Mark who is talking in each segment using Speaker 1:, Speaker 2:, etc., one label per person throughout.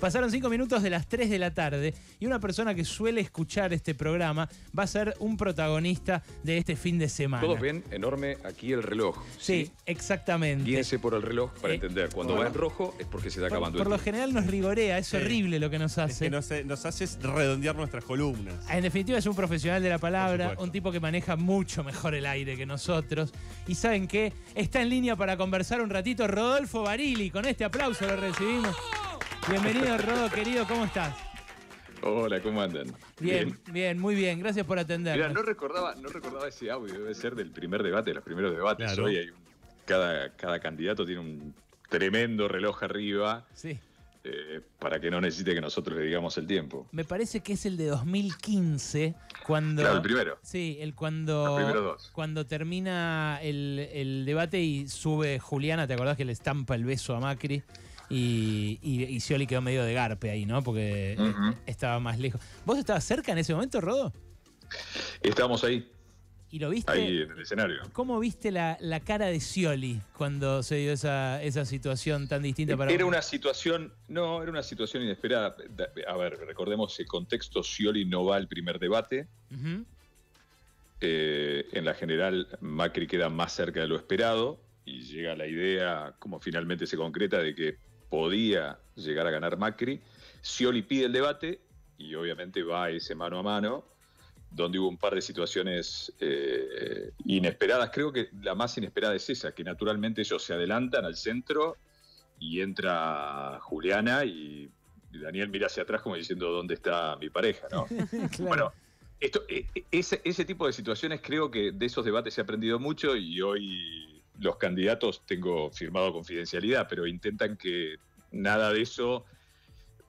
Speaker 1: Pasaron cinco minutos de las 3 de la tarde y una persona que suele escuchar este programa va a ser un protagonista de este fin de semana.
Speaker 2: Todos ven enorme aquí el reloj.
Speaker 1: Sí, exactamente.
Speaker 2: Guíense por el reloj para
Speaker 1: Eh,
Speaker 2: entender. Cuando
Speaker 1: por-
Speaker 2: va en rojo es porque se está
Speaker 1: Por,
Speaker 2: acabando
Speaker 1: por
Speaker 2: el
Speaker 1: lo
Speaker 2: tiempo.
Speaker 1: general nos rigorea, es
Speaker 3: Sí.
Speaker 1: horrible lo que nos
Speaker 3: Es
Speaker 1: hace.
Speaker 3: que nos, nos haces redondear nuestras columnas.
Speaker 1: En definitiva es un profesional de la palabra, un tipo que maneja mucho mejor el aire que nosotros. Y saben qué, está en línea para conversar un ratito Rodolfo Barili. Con este aplauso lo recibimos. Bienvenido Rodo, querido, ¿cómo estás?
Speaker 2: Hola, ¿cómo andan?
Speaker 1: Bien, bien, muy bien, gracias por
Speaker 2: Mira,
Speaker 1: atendernos.
Speaker 2: no recordaba, no recordaba ese audio, debe ser del primer debate, de los primeros debates.
Speaker 3: Claro.
Speaker 2: Hoy hay un- cada, cada candidato tiene un tremendo reloj arriba
Speaker 1: Sí.
Speaker 2: eh, para que no necesite que nosotros le digamos el tiempo.
Speaker 1: Me parece que es el de 2015, cuando...
Speaker 2: Claro, el primero.
Speaker 1: Sí, el cuando,
Speaker 2: Los primeros dos.
Speaker 1: cuando termina el, el debate y sube Juliana, ¿te acordás que le estampa el beso a Macri? Y, y, y Scioli quedó medio de garpe ahí, ¿no? Porque estaba más lejos. ¿Vos estabas cerca en ese momento, Rodo?
Speaker 2: Estamos ahí,
Speaker 1: ¿Y lo viste?
Speaker 2: ahí en el escenario.
Speaker 1: ¿Cómo viste la, la cara de Scioli cuando se dio esa, esa situación tan distinta para
Speaker 2: Era
Speaker 1: vos?
Speaker 2: una situación, no, era una situación inesperada. Da- A ver, recordemos el contexto, Scioli no va al primer debate. Eh, en la general, Macri queda más cerca de lo esperado y llega la idea, como finalmente se concreta, de que podía llegar a ganar Macri. Scioli pide el debate y obviamente va a ese mano a mano, donde hubo un par de situaciones eh, inesperadas. Creo que la más inesperada es esa, que naturalmente ellos se adelantan al centro y entra Juliana y Daniel mira hacia atrás como diciendo, ¿dónde está mi pareja? ¿no?
Speaker 1: Claro.
Speaker 2: Bueno, esto, eh, ese, ese tipo de situaciones creo que de esos debates se ha aprendido mucho y hoy los candidatos, tengo firmado confidencialidad, pero intentan que nada de eso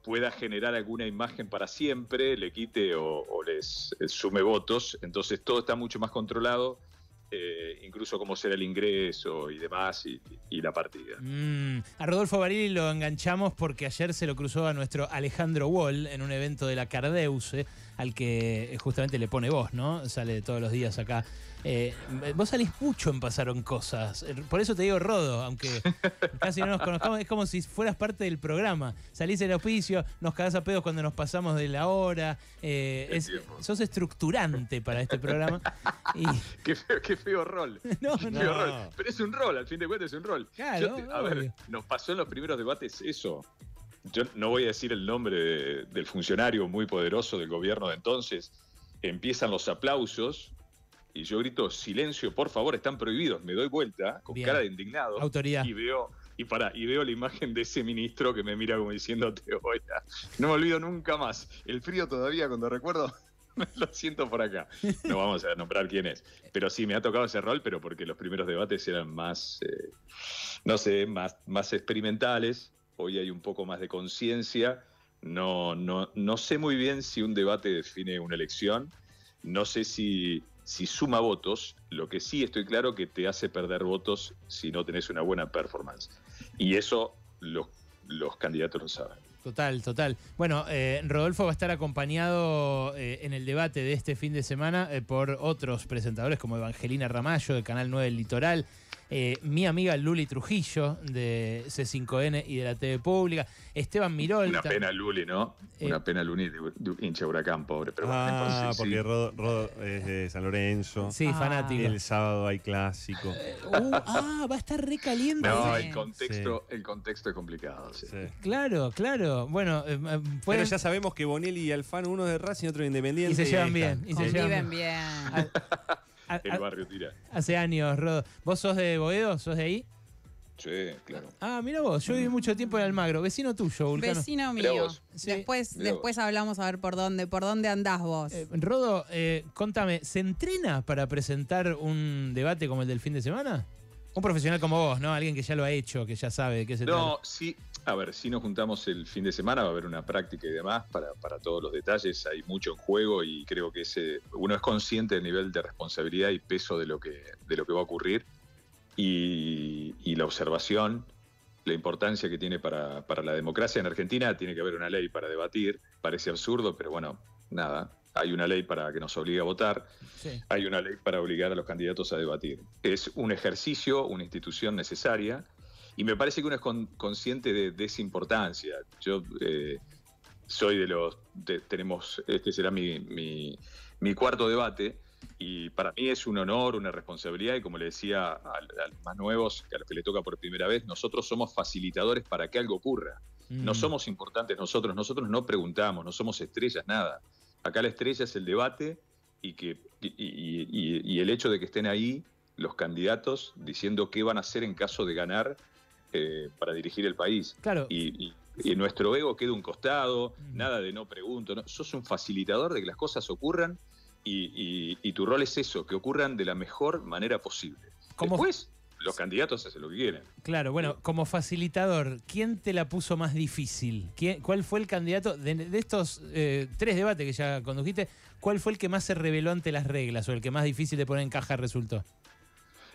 Speaker 2: pueda generar alguna imagen para siempre, le quite o, les eh, sume votos. Entonces todo está mucho más controlado, eh, incluso cómo será el ingreso y demás y, y la partida.
Speaker 1: Mm, a Rodolfo Barili lo enganchamos porque ayer se lo cruzó a nuestro Alejandro Wall en un evento de la Cardeuse, al que eh, justamente le pone voz, ¿no? Sale todos los días acá. Eh, vos salís mucho en Pasaron Cosas. Eh, Por eso te digo Rodo, aunque casi no nos conozcamos. Es como si fueras parte del programa. Salís el auspicio, nos cagás a pedos cuando nos pasamos de la hora. eh, es- sos estructurante para este programa. Y,
Speaker 2: Qué feo, qué feo rol.
Speaker 1: no,
Speaker 2: Qué
Speaker 1: no.
Speaker 2: feo rol. Pero es un rol, al fin de cuentas es un rol.
Speaker 1: Claro,
Speaker 2: Yo te- a ver, nos pasó en los primeros debates eso. Yo no voy a decir el nombre de- del funcionario muy poderoso del gobierno de entonces. Empiezan los aplausos y yo grito, silencio, por favor, están prohibidos. Me doy vuelta con
Speaker 1: Bien.
Speaker 2: cara de indignado
Speaker 1: Autoridad.
Speaker 2: y veo y para y veo la imagen de ese ministro que me mira como diciendo te voy a no me olvido nunca más. El frío todavía cuando recuerdo lo siento por acá. No vamos a nombrar quién es. Pero sí me ha tocado ese rol pero porque los primeros debates eran más eh, no sé más más experimentales. Hoy hay un poco más de conciencia. No no no sé muy bien si un debate define una elección. No sé si si suma votos, lo que sí estoy claro que te hace perder votos si no tenés una buena performance. Y eso los, los candidatos lo saben.
Speaker 1: Total, total. Bueno, eh, Rodolfo va a estar acompañado eh, en el debate de este fin de semana eh, por otros presentadores como Evangelina Ramallo de Canal 9 El Litoral, eh, mi amiga Luli Trujillo de C5N y de la TV Pública, Esteban Mirol.
Speaker 2: Una pena Luli, ¿no?
Speaker 1: Eh,
Speaker 2: Una pena Luli de, de hincha Huracán, pobre. Pero bueno,
Speaker 3: ah,
Speaker 2: entonces,
Speaker 3: porque
Speaker 2: sí.
Speaker 3: Rodo, Rodo es de San Lorenzo.
Speaker 1: Sí,
Speaker 4: Ah.
Speaker 1: fanático.
Speaker 3: El sábado hay clásico.
Speaker 1: Uh, ah, va a estar recaliente.
Speaker 2: No,
Speaker 4: Sí.
Speaker 2: el contexto, el contexto es complicado. sí.
Speaker 3: Sí.
Speaker 1: Claro, claro. Bueno, eh, eh,
Speaker 3: Pero ya sabemos que Bonelli y Alfano, uno de Racing y otro de Independiente.
Speaker 1: Y se llevan bien, y se llevan
Speaker 4: bien.
Speaker 2: El
Speaker 1: a-
Speaker 2: barrio tira.
Speaker 1: hace años, Rodo. ¿Vos sos de Boedo? ¿Sos de ahí?
Speaker 2: Sí, claro.
Speaker 1: Ah, mira vos, yo viví mucho tiempo en Almagro, vecino tuyo, Vulcano.
Speaker 4: Vecino mío.
Speaker 2: vos.
Speaker 1: Sí.
Speaker 4: Después,
Speaker 2: Mirá
Speaker 4: después hablamos a ver por dónde, por dónde andás vos.
Speaker 1: Eh, Rodo, eh, contame, ¿se entrena para presentar un debate como el del fin de semana? Un profesional como vos, ¿no? Alguien que ya lo ha hecho, que ya sabe de qué se
Speaker 2: No, sí. A ver, si nos juntamos el fin de semana, va a haber una práctica y demás para, para todos los detalles. Hay mucho en juego y creo que ese, uno es consciente del nivel de responsabilidad y peso de lo que, de lo que va a ocurrir y, y la observación, la importancia que tiene para, para la democracia. En Argentina tiene que haber una ley para debatir. Parece absurdo, pero bueno, nada. Hay una ley para que nos obligue a votar
Speaker 1: Sí.
Speaker 2: hay una ley para obligar a los candidatos a debatir. Es un ejercicio, una institución necesaria y me parece que uno es con- consciente de, de esa importancia. Yo eh, soy de los, de- tenemos, este será mi, mi- mi cuarto debate, y para mí es un honor, una responsabilidad, y como le decía a, a los más nuevos, que a los que le toca por primera vez, nosotros somos facilitadores para que algo ocurra. No
Speaker 1: Mm.
Speaker 2: somos importantes nosotros, nosotros no preguntamos, no somos estrellas, nada. Acá la estrella es el debate y, que, y, y- y- y el hecho de que estén ahí los candidatos diciendo qué van a hacer en caso de ganar eh, para dirigir el país.
Speaker 1: Claro.
Speaker 2: Y, y- y nuestro ego queda un costado, nada de no pregunto. no. Sos un facilitador de que las cosas ocurran y, y- y tu rol es eso, que ocurran de la mejor manera posible.
Speaker 1: ¿Cómo-
Speaker 2: Después, los candidatos hacen lo que quieren.
Speaker 1: Claro, bueno, como facilitador, ¿quién te la puso más difícil? ¿Quién- ¿Cuál fue el candidato de, de estos eh, tres debates que ya condujiste? ¿Cuál fue el que más se reveló ante las reglas o el que más difícil de poner en caja resultó?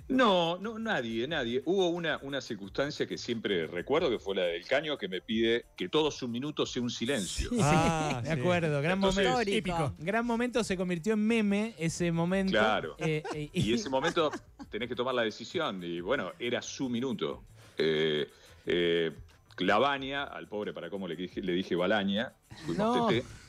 Speaker 2: No, no, nadie, nadie. Hubo una, una circunstancia que siempre recuerdo, que fue la del caño, que me pide que todo su minuto sea un silencio.
Speaker 1: Sí,
Speaker 3: Ah,
Speaker 1: de acuerdo, gran
Speaker 2: Entonces-
Speaker 1: momento. Gran momento se convirtió en meme ese momento.
Speaker 2: Claro.
Speaker 1: Eh, eh,
Speaker 2: Y ese momento tenés que tomar la decisión. Y bueno, era su minuto. Eh, eh, Clavaña, al pobre para cómo le dije, le dije Balaña,
Speaker 1: no,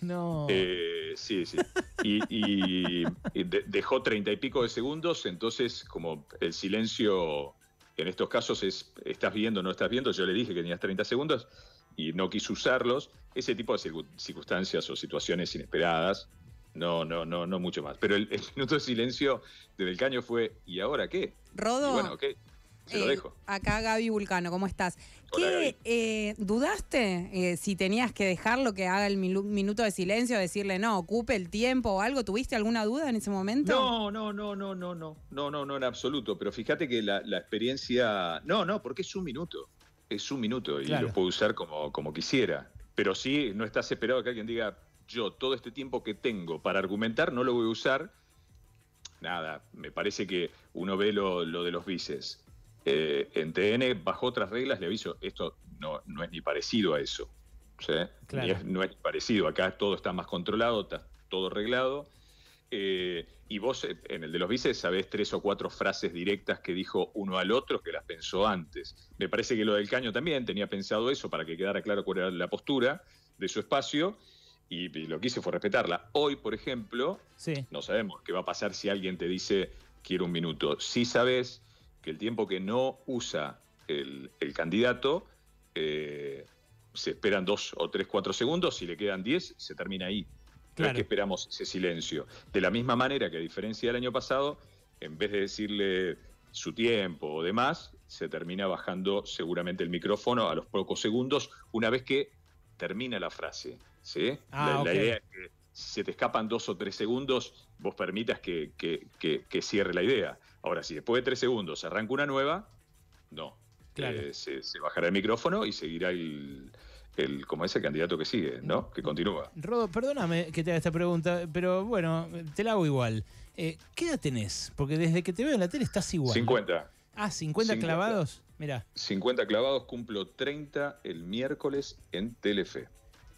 Speaker 1: no.
Speaker 2: Eh, sí, sí. Y, y- y de- dejó treinta y pico de segundos, entonces como el silencio en estos casos es, estás viendo, no estás viendo, yo le dije que tenías 30 segundos y no quiso usarlos, ese tipo de circu- circunstancias o situaciones inesperadas, no, no, no, no mucho más. Pero el, el minuto de silencio del caño fue, ¿y ahora qué? Y
Speaker 4: Rodo,
Speaker 2: bueno, se lo
Speaker 4: eh,
Speaker 2: dejo.
Speaker 4: acá Gaby Vulcano, ¿cómo estás?
Speaker 2: Hola,
Speaker 4: ¿Qué
Speaker 2: Gaby.
Speaker 4: eh, dudaste eh, si tenías que dejarlo que haga el minuto de silencio, decirle no, ocupe el tiempo o algo? ¿Tuviste alguna duda en ese momento?
Speaker 2: No, no, no, no, no, no, no, no, no en absoluto. Pero fíjate que la, la experiencia, no, no, porque es un minuto, es un minuto y
Speaker 1: Claro.
Speaker 2: lo puedo usar como, como quisiera. Pero sí, no estás esperado que alguien diga, yo todo este tiempo que tengo para argumentar no lo voy a usar. Nada, me parece que uno ve lo, lo de los vices. Eh, en TN, bajo otras reglas, le aviso, esto no, no es ni parecido a eso. ¿sí?
Speaker 1: Claro.
Speaker 2: Ni es- no es ni parecido. Acá todo está más controlado, está todo arreglado. Eh, y vos eh, en el de los vices sabés tres o cuatro frases directas que dijo uno al otro que las pensó antes. Me parece que lo del caño también tenía pensado eso para que quedara claro cuál era la postura de su espacio y, y lo que hice fue respetarla. Hoy, por ejemplo,
Speaker 1: Sí.
Speaker 2: no sabemos qué va a pasar si alguien te dice quiero un minuto. Sí sabes que el tiempo que no usa el, el candidato eh, se esperan dos o tres, cuatro segundos, si le quedan diez, se termina ahí. No es que esperamos ese silencio. De la misma manera que a diferencia del año pasado, en vez de decirle su tiempo o demás, se termina bajando seguramente el micrófono a los pocos segundos una vez que termina la frase. ¿sí?
Speaker 1: Ah,
Speaker 2: la, idea es que si se te escapan dos o tres segundos, vos permitas que, que- que- que cierre la idea. Ahora, si después de tres segundos arranca una nueva, no.
Speaker 1: Claro.
Speaker 2: Eh, se, se bajará el micrófono y seguirá el, el como ese candidato que sigue, ¿no? Que continúa.
Speaker 1: Rodo, perdóname que te haga esta pregunta, pero bueno, te la hago igual. Eh, ¿Qué edad tenés? Porque desde que te veo en la tele estás igual.
Speaker 2: 50.
Speaker 1: Ah, 50
Speaker 2: 50.
Speaker 1: clavados. Mirá,
Speaker 2: 50 clavados, cumplo 30 el miércoles en Telefe.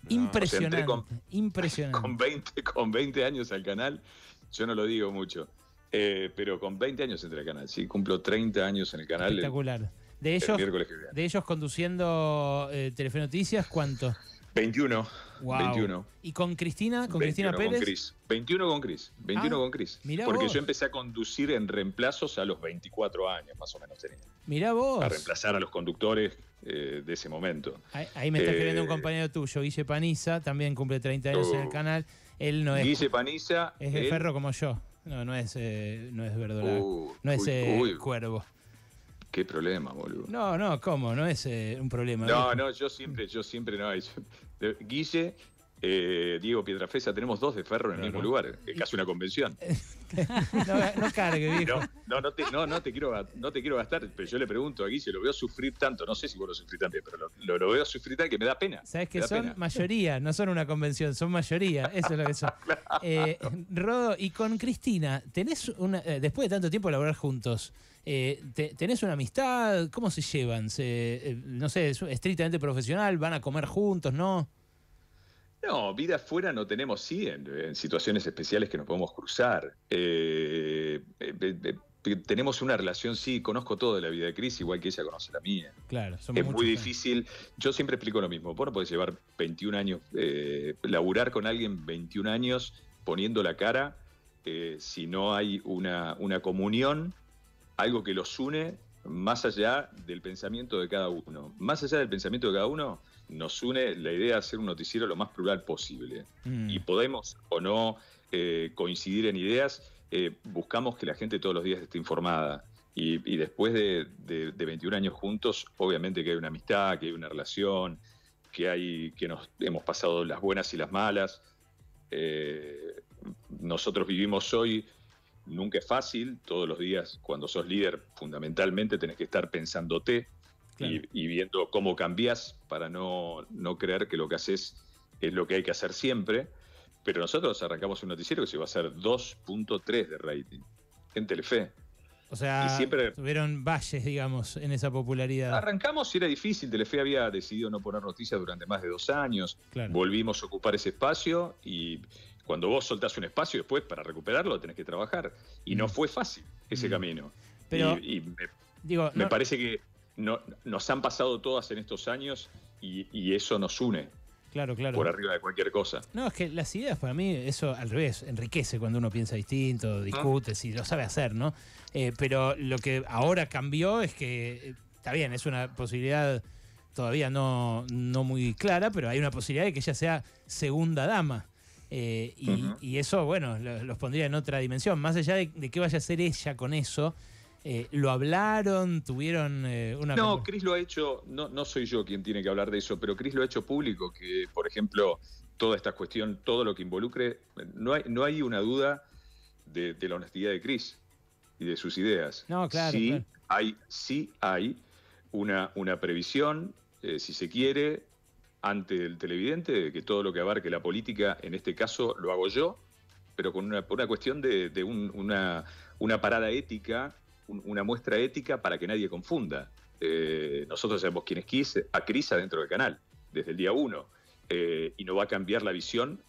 Speaker 1: impresionante.
Speaker 2: entré con-
Speaker 1: impresionante.
Speaker 2: Con 20, con 20 años al canal, yo no lo digo mucho, eh, pero con 20 años entré al canal, sí, cumplo 30 años en el canal el,
Speaker 1: Espectacular. De
Speaker 2: el
Speaker 1: ellos,
Speaker 2: miércoles que viene.
Speaker 1: de ellos conduciendo eh, Telefe Noticias, ¿cuánto?
Speaker 2: 21,
Speaker 1: Wow.
Speaker 2: 21.
Speaker 1: ¿Y con Cristina? ¿Con Cristina
Speaker 2: 21
Speaker 1: Pérez?
Speaker 2: Con Cris. 21 con Cris. 21
Speaker 1: Ah,
Speaker 2: con Cris. Porque
Speaker 1: vos.
Speaker 2: yo empecé a conducir en reemplazos a los 24 años, más o menos tenía.
Speaker 1: Mirá vos.
Speaker 2: A reemplazar a los conductores eh, de ese momento.
Speaker 1: Ahí, ahí me está
Speaker 2: Eh,
Speaker 1: escribiendo un compañero tuyo, Guille Paniza, también cumple 30 años en el canal. Él no es,
Speaker 2: Guille Paniza.
Speaker 1: es de
Speaker 2: él-
Speaker 1: ferro como yo. No, no es, eh, no es verdolaga.
Speaker 2: Uh,
Speaker 1: no es
Speaker 2: uy,
Speaker 1: eh,
Speaker 2: uy,
Speaker 1: cuervo.
Speaker 2: qué problema, boludo.
Speaker 1: No, no, ¿cómo? No es eh, un problema.
Speaker 2: No, no, yo siempre, yo siempre no. Guille, eh, Diego Pietrafesa, tenemos dos de ferro en el mismo lugar, es casi una convención.
Speaker 1: no, no cargue, viejo.
Speaker 2: No, no, te, no, no te quiero, ga- no te quiero gastar, pero yo le pregunto a Guille, lo veo sufrir tanto, no sé si vos lo sufrís también, pero lo, lo- lo veo sufrir tanto que me da pena.
Speaker 1: Sabes que son
Speaker 2: pena.
Speaker 1: mayoría, no son una convención, son mayoría. Eso es lo que son. Eh, Rodo, y con Cristina, ¿tenés una, eh, después de tanto tiempo laborar juntos, eh, te- ¿tenés una amistad? ¿Cómo se llevan? Se, eh, no sé, ¿es estrictamente profesional? ¿Van a comer juntos? ¿No?
Speaker 2: No, vida afuera no tenemos, sí, en, en situaciones especiales que nos podemos cruzar. Eh, eh, eh, tenemos una relación, sí, conozco todo de la vida de Cris, igual que ella conoce la mía.
Speaker 1: Claro, somos
Speaker 2: Es muy difícil. Yo siempre explico lo mismo. Vos no podés llevar 21 años, eh, laburar con alguien 21 años poniendo la cara si no hay una, una comunión, algo que los une más allá del pensamiento de cada uno. Más allá del pensamiento de cada uno, nos une la idea de hacer un noticiero lo más plural posible.
Speaker 1: Mm.
Speaker 2: Y podemos o no eh, coincidir en ideas, eh, buscamos que la gente todos los días esté informada. Y, y después de, de- de 21 años juntos, obviamente que hay una amistad, que hay una relación, que, hay, que nos hemos pasado las buenas y las malas. Eh, nosotros vivimos hoy, nunca es fácil, todos los días cuando sos líder fundamentalmente tenés que estar pensándote
Speaker 1: Claro.
Speaker 2: y, y viendo cómo cambiás para no, no creer que lo que haces es lo que hay que hacer siempre. Pero nosotros arrancamos un noticiero que se va a hacer 2.3 de rating en Telefe.
Speaker 1: O sea,
Speaker 2: y siempre-
Speaker 1: tuvieron valles, digamos, en esa popularidad.
Speaker 2: Arrancamos y era difícil. Telefe había decidido no poner noticias durante más de dos años.
Speaker 1: Claro.
Speaker 2: Volvimos a ocupar ese espacio y cuando vos soltás un espacio después para recuperarlo tenés que trabajar. Y no
Speaker 1: Mm.
Speaker 2: fue fácil ese
Speaker 1: Mm.
Speaker 2: camino.
Speaker 1: Pero-
Speaker 2: y, y me,
Speaker 1: Digo,
Speaker 2: me
Speaker 1: no-
Speaker 2: parece que no- nos han pasado todas en estos años y, y eso nos une
Speaker 1: claro, claro.
Speaker 2: por arriba de cualquier cosa.
Speaker 1: No, es que las ideas para mí, eso al revés, enriquece cuando uno piensa distinto, discute, si lo sabe hacer, ¿no? Eh, pero lo que ahora cambió es que, eh, está bien, es una posibilidad todavía no, no muy clara, pero hay una posibilidad de que ella sea segunda dama. Eh, y, eso, bueno, lo- los pondría en otra dimensión. Más allá de, de qué vaya a hacer ella con eso, eh, ¿lo hablaron? ¿Tuvieron eh, una...
Speaker 2: No, Chris lo ha hecho, no, no soy yo quien tiene que hablar de eso, pero Chris lo ha hecho público, que por ejemplo, toda esta cuestión, todo lo que involucre, no hay, no hay una duda de, de la honestidad de Chris y de sus ideas.
Speaker 1: No, claro,
Speaker 2: Sí
Speaker 1: claro.
Speaker 2: hay, sí hay una, una previsión, eh, si se quiere, ante el televidente, de que todo lo que abarque la política, en este caso lo hago yo, pero con una, por una cuestión de, de un- una, una parada ética, un- una muestra ética para que nadie confunda. Eh, nosotros sabemos quién es a Cris adentro del canal, desde el día uno, eh, y no va a cambiar la visión,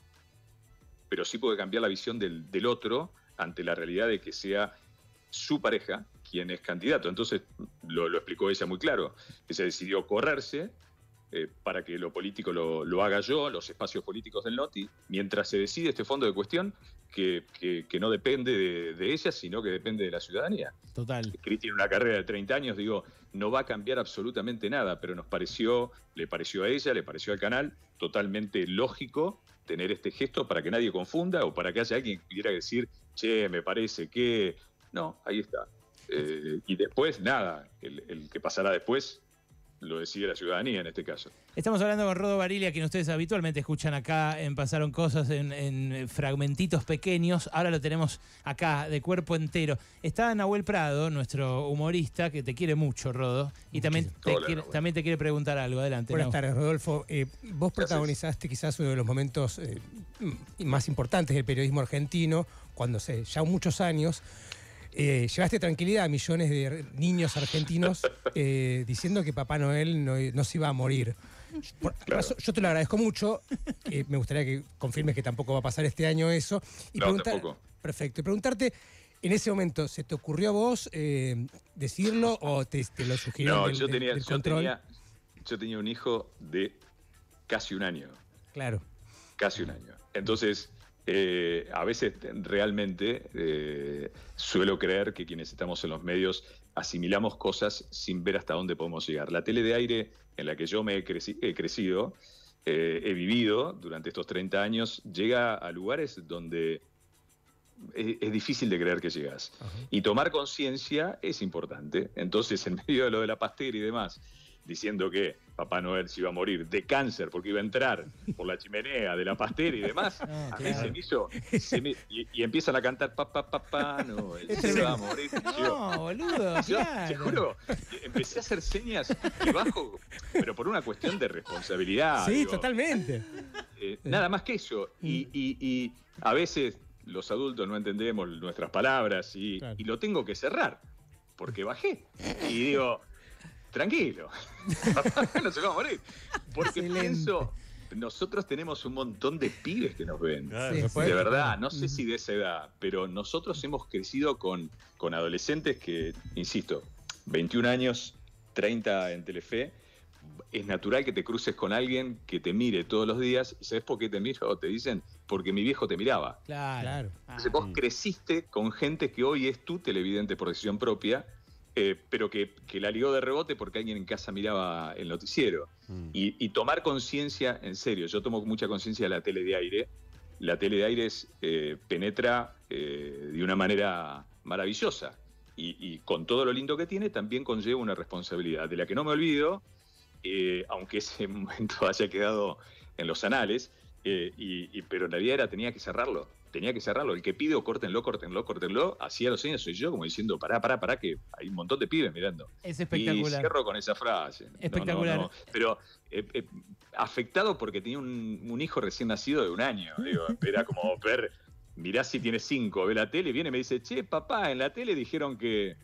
Speaker 2: pero sí puede cambiar la visión del, otro ante la realidad de que sea su pareja quien es candidato. Entonces, lo, lo explicó ella muy claro, se decidió correrse eh, para que lo político lo, lo haga yo, los espacios políticos del NOTI, mientras se decide este fondo de cuestión que, que- que no depende de, de ella, sino que depende de la ciudadanía.
Speaker 1: Total.
Speaker 2: Cris tiene una carrera de 30 años, digo, no va a cambiar absolutamente nada, pero nos pareció, le pareció a ella, le pareció al canal, totalmente lógico tener este gesto para que nadie confunda o para que haya alguien que pudiera decir, che, me parece que... No, ahí está. Eh, y después, nada, el, el que pasará después lo decide la ciudadanía en este caso.
Speaker 1: Estamos hablando con Rodo Barilia, quien ustedes habitualmente escuchan acá en Pasaron Cosas en, en fragmentitos pequeños. Ahora lo tenemos acá de cuerpo entero. Está Nahuel Prado, nuestro humorista, que te quiere mucho, Rodo. Y también te,
Speaker 2: Hola,
Speaker 1: quiere,
Speaker 2: Nahuel.
Speaker 1: también te quiere preguntar algo. Adelante.
Speaker 5: Buenas
Speaker 1: Nahu.
Speaker 5: tardes, Rodolfo. Eh, vos protagonizaste quizás uno de los momentos eh, más importantes del periodismo argentino, cuando hace ya muchos años eh, llevaste tranquilidad a millones de niños argentinos eh, diciendo que Papá Noel no, no se iba a morir. Por-
Speaker 2: Claro.
Speaker 5: razón- Yo te lo agradezco mucho. eh, me gustaría que confirmes que tampoco va a pasar este año eso. Y
Speaker 2: No, tampoco.
Speaker 5: Perfecto. Y preguntarte, en ese momento, ¿se te ocurrió a vos decirlo o te, te lo sugirieron
Speaker 2: No,
Speaker 5: del-
Speaker 2: yo tenía,
Speaker 5: del
Speaker 2: yo, tenía, yo tenía un hijo de casi un año.
Speaker 5: Claro.
Speaker 2: casi un año. Entonces, eh, a veces realmente eh, suelo creer que quienes estamos en los medios asimilamos cosas sin ver hasta dónde podemos llegar. La tele de aire en la que yo me he, creci- he crecido, eh, he vivido durante estos 30 años, llega a lugares donde es, es difícil de creer que llegas. Y tomar conciencia es importante. Entonces, en medio de lo de la pastera y demás, diciendo que Papá Noel se iba a morir de cáncer porque iba a entrar por la chimenea de la pastera y demás,
Speaker 1: No,
Speaker 2: a mí
Speaker 1: claro.
Speaker 2: se me hizo. se me- y, y empiezan a cantar Papá, Papá Noel se va a morir. Y yo,
Speaker 1: No, boludo.
Speaker 2: yo,
Speaker 1: claro.
Speaker 2: te juro, empecé a hacer señas que bajo, pero por una cuestión de responsabilidad.
Speaker 5: sí,
Speaker 2: digo.
Speaker 5: totalmente.
Speaker 2: Eh, nada más que eso. Y, y- y a veces los adultos no entendemos nuestras palabras y,
Speaker 5: Claro.
Speaker 2: y lo tengo que cerrar porque bajé. Y digo, tranquilo, papá no se va a morir. Porque
Speaker 5: Excelente.
Speaker 2: pienso, nosotros tenemos un montón de pibes que nos ven.
Speaker 3: Claro,
Speaker 5: Sí,
Speaker 3: no
Speaker 5: sí.
Speaker 3: puede-
Speaker 2: De verdad, no sé si de esa edad, pero nosotros hemos crecido con, con adolescentes que, insisto, 21 años, 30 en Telefe. Es natural que te cruces con alguien que te mire todos los días. ¿Y sabes por qué te miro? Te dicen, porque mi viejo te miraba.
Speaker 1: Claro.
Speaker 5: Claro.
Speaker 1: Ah,
Speaker 2: Entonces vos creciste con gente que hoy es tu televidente por decisión propia, eh, pero que, que la ligó de rebote porque alguien en casa miraba el noticiero.
Speaker 3: Mm.
Speaker 2: Y, y tomar conciencia, en serio, yo tomo mucha conciencia de la tele de aire. La tele de aire es, eh, penetra eh, de una manera maravillosa. Y, y con todo lo lindo que tiene, también conlleva una responsabilidad, de la que no me olvido, aunque ese momento haya quedado en los anales, y, y- pero en realidad era, tenía que cerrarlo. Tenía que cerrarlo. El que pide, o córtenlo, córtenlo, córtenlo, hacía los años soy yo, como diciendo, pará, pará, pará, que hay un montón de pibes mirando.
Speaker 1: Es
Speaker 2: Y
Speaker 1: espectacular.
Speaker 2: cierro con esa frase. No, no,
Speaker 1: Espectacular.
Speaker 2: no. Pero eh, eh, afectado porque tenía un, un hijo recién nacido de un año. Digo, era como ver, mirá si tiene cinco, ve la tele, viene y me dice, che, papá, en la tele dijeron que...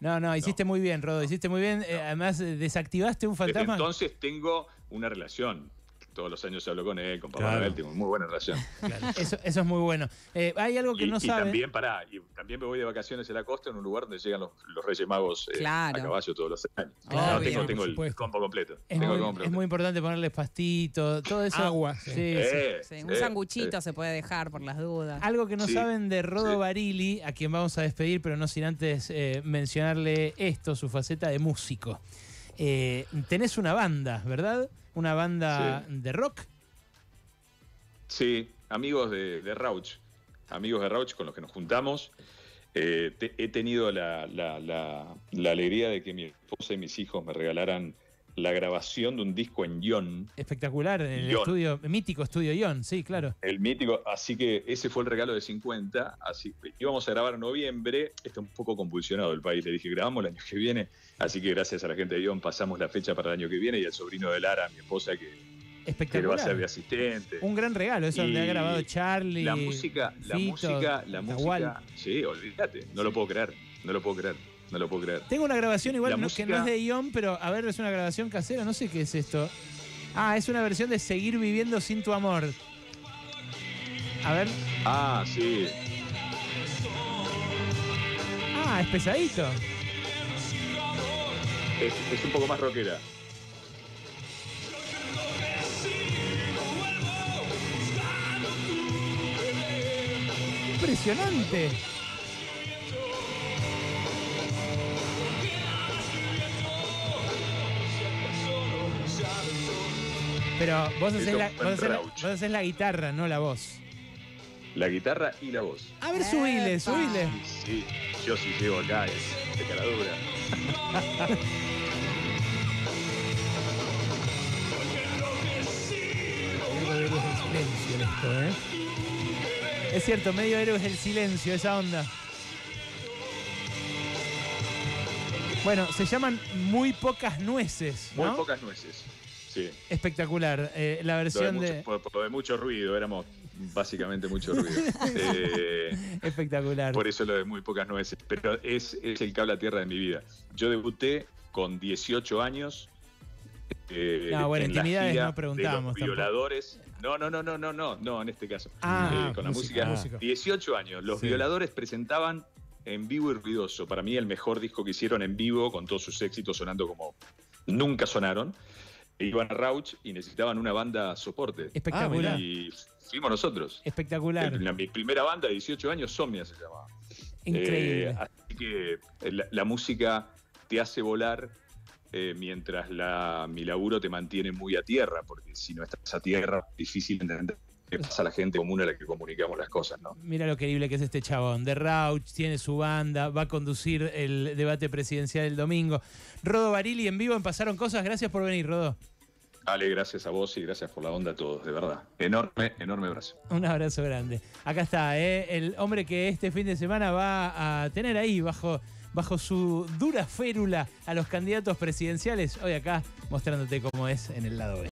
Speaker 1: No, no, hiciste muy bien, Rodo, hiciste muy bien. Eh, además, desactivaste un
Speaker 2: Desde
Speaker 1: fantasma.
Speaker 2: entonces tengo una relación. Todos los años hablo con él, con Papá
Speaker 3: Claro.
Speaker 2: Noel, tengo una muy buena relación.
Speaker 1: Eso, eso es muy bueno. Eh, hay algo que
Speaker 2: Y,
Speaker 1: no
Speaker 2: y
Speaker 1: saben.
Speaker 2: también, pará, y también me voy de vacaciones a la costa en un lugar donde llegan los, los Reyes Magos eh,
Speaker 4: Claro.
Speaker 2: a caballo todos los años.
Speaker 4: Claro,
Speaker 2: No, tengo, el combo completo.
Speaker 1: Es
Speaker 2: tengo el
Speaker 1: muy,
Speaker 2: combo
Speaker 1: es muy importante ponerles pastito, todo eso.
Speaker 5: Agua,
Speaker 1: Sí,
Speaker 5: sí.
Speaker 1: sí.
Speaker 2: Eh,
Speaker 4: Sí, un
Speaker 2: eh,
Speaker 4: sanguchito
Speaker 2: eh.
Speaker 4: se puede dejar por las dudas.
Speaker 1: Algo que no
Speaker 2: Sí,
Speaker 1: saben de Rodo
Speaker 2: sí.
Speaker 1: Barili, a quien vamos a despedir, pero no sin antes eh, mencionarle esto, su faceta de músico. Eh, tenés una banda, ¿verdad? Una banda de rock.
Speaker 2: Sí, amigos de, de Rauch, amigos de Rauch con los que nos juntamos. Eh, te- he tenido la, la- la- la alegría de que mi esposa y mis hijos me regalaran la grabación de un disco en Ion,
Speaker 1: Espectacular, en el estudio, mítico estudio Ion, sí, claro.
Speaker 2: el mítico, así que ese fue el regalo de 50, así íbamos a grabar en noviembre, está un poco convulsionado el país, le dije, grabamos el año que viene, así que gracias a la gente de Ion pasamos la fecha para el año que viene y al sobrino de Lara, mi esposa, que, que va a
Speaker 1: Espectacular.
Speaker 2: ser de asistente.
Speaker 1: Un gran regalo, eso donde ha grabado Charlie.
Speaker 2: La música, la música, la
Speaker 1: Nahual.
Speaker 2: música. Sí, olvídate, no lo puedo creer, no lo puedo creer, no lo puedo creer.
Speaker 1: Tengo una grabación igual que no es de Ion, pero a ver, es una grabación casera, no sé qué es esto. Ah, es una versión de Seguir viviendo sin tu amor. A ver.
Speaker 2: Ah, sí,
Speaker 1: Ah, es pesadito.
Speaker 2: es, es un poco más rockera.
Speaker 1: Impresionante. Pero vos haces, la, vos vos guitarra, no la voz.
Speaker 2: La guitarra y la voz.
Speaker 1: A ver, subile,
Speaker 4: Epa.
Speaker 1: subile.
Speaker 2: Sí, yo sí llego acá, es de cara dura.
Speaker 5: Algo de héroes del silencio en esto, ¿eh?
Speaker 1: Es cierto, medio héroes del silencio, esa onda. Bueno, se llaman Muy Pocas Nueces,
Speaker 2: Muy
Speaker 1: ¿no?
Speaker 2: pocas nueces. Sí.
Speaker 1: Espectacular. eh, la
Speaker 2: Lo de
Speaker 1: versión
Speaker 2: mucho,
Speaker 1: de...
Speaker 2: por, por lo de mucho ruido, éramos básicamente mucho ruido. Eh,
Speaker 1: Espectacular.
Speaker 2: por eso lo de muy pocas nueces. Pero es, es el cable a tierra de mi vida. Yo debuté con 18 años. eh,
Speaker 1: No, bueno,
Speaker 2: en la
Speaker 1: intimidades no
Speaker 2: los violadores. No, no, no, no, no, no, no, en este caso.
Speaker 1: Ah,
Speaker 2: Eh, con la
Speaker 5: música,
Speaker 2: música.
Speaker 5: música.
Speaker 2: 18 años. Los
Speaker 3: Sí.
Speaker 2: violadores presentaban en vivo y ruidoso. Para mí el mejor disco que hicieron en vivo, con todos sus éxitos sonando como nunca sonaron. Iban a Rauch y necesitaban una banda soporte.
Speaker 1: Espectacular.
Speaker 2: y fuimos nosotros.
Speaker 1: Espectacular.
Speaker 2: La- mi primera banda de 18 años, Somnia se llamaba.
Speaker 1: Increíble.
Speaker 2: Eh, así que la, la música te hace volar eh, mientras la, mi laburo te mantiene muy a tierra, porque si no estás a tierra, es difícil entender qué pasa a la gente común a la que comunicamos las cosas, ¿no?
Speaker 1: Mira lo querible que es este chabón. De Rauch, tiene su banda, va a conducir el debate presidencial el domingo. Rodo Barili en vivo en Pasaron Cosas. Gracias por venir, Rodo.
Speaker 2: Ale, gracias a vos y gracias por la onda a todos, de verdad. Enorme, enorme abrazo.
Speaker 1: Un abrazo grande. Acá está, ¿eh? el hombre que este fin de semana va a tener ahí bajo, bajo su dura férula a los candidatos presidenciales. Hoy acá mostrándote cómo es en el lado B.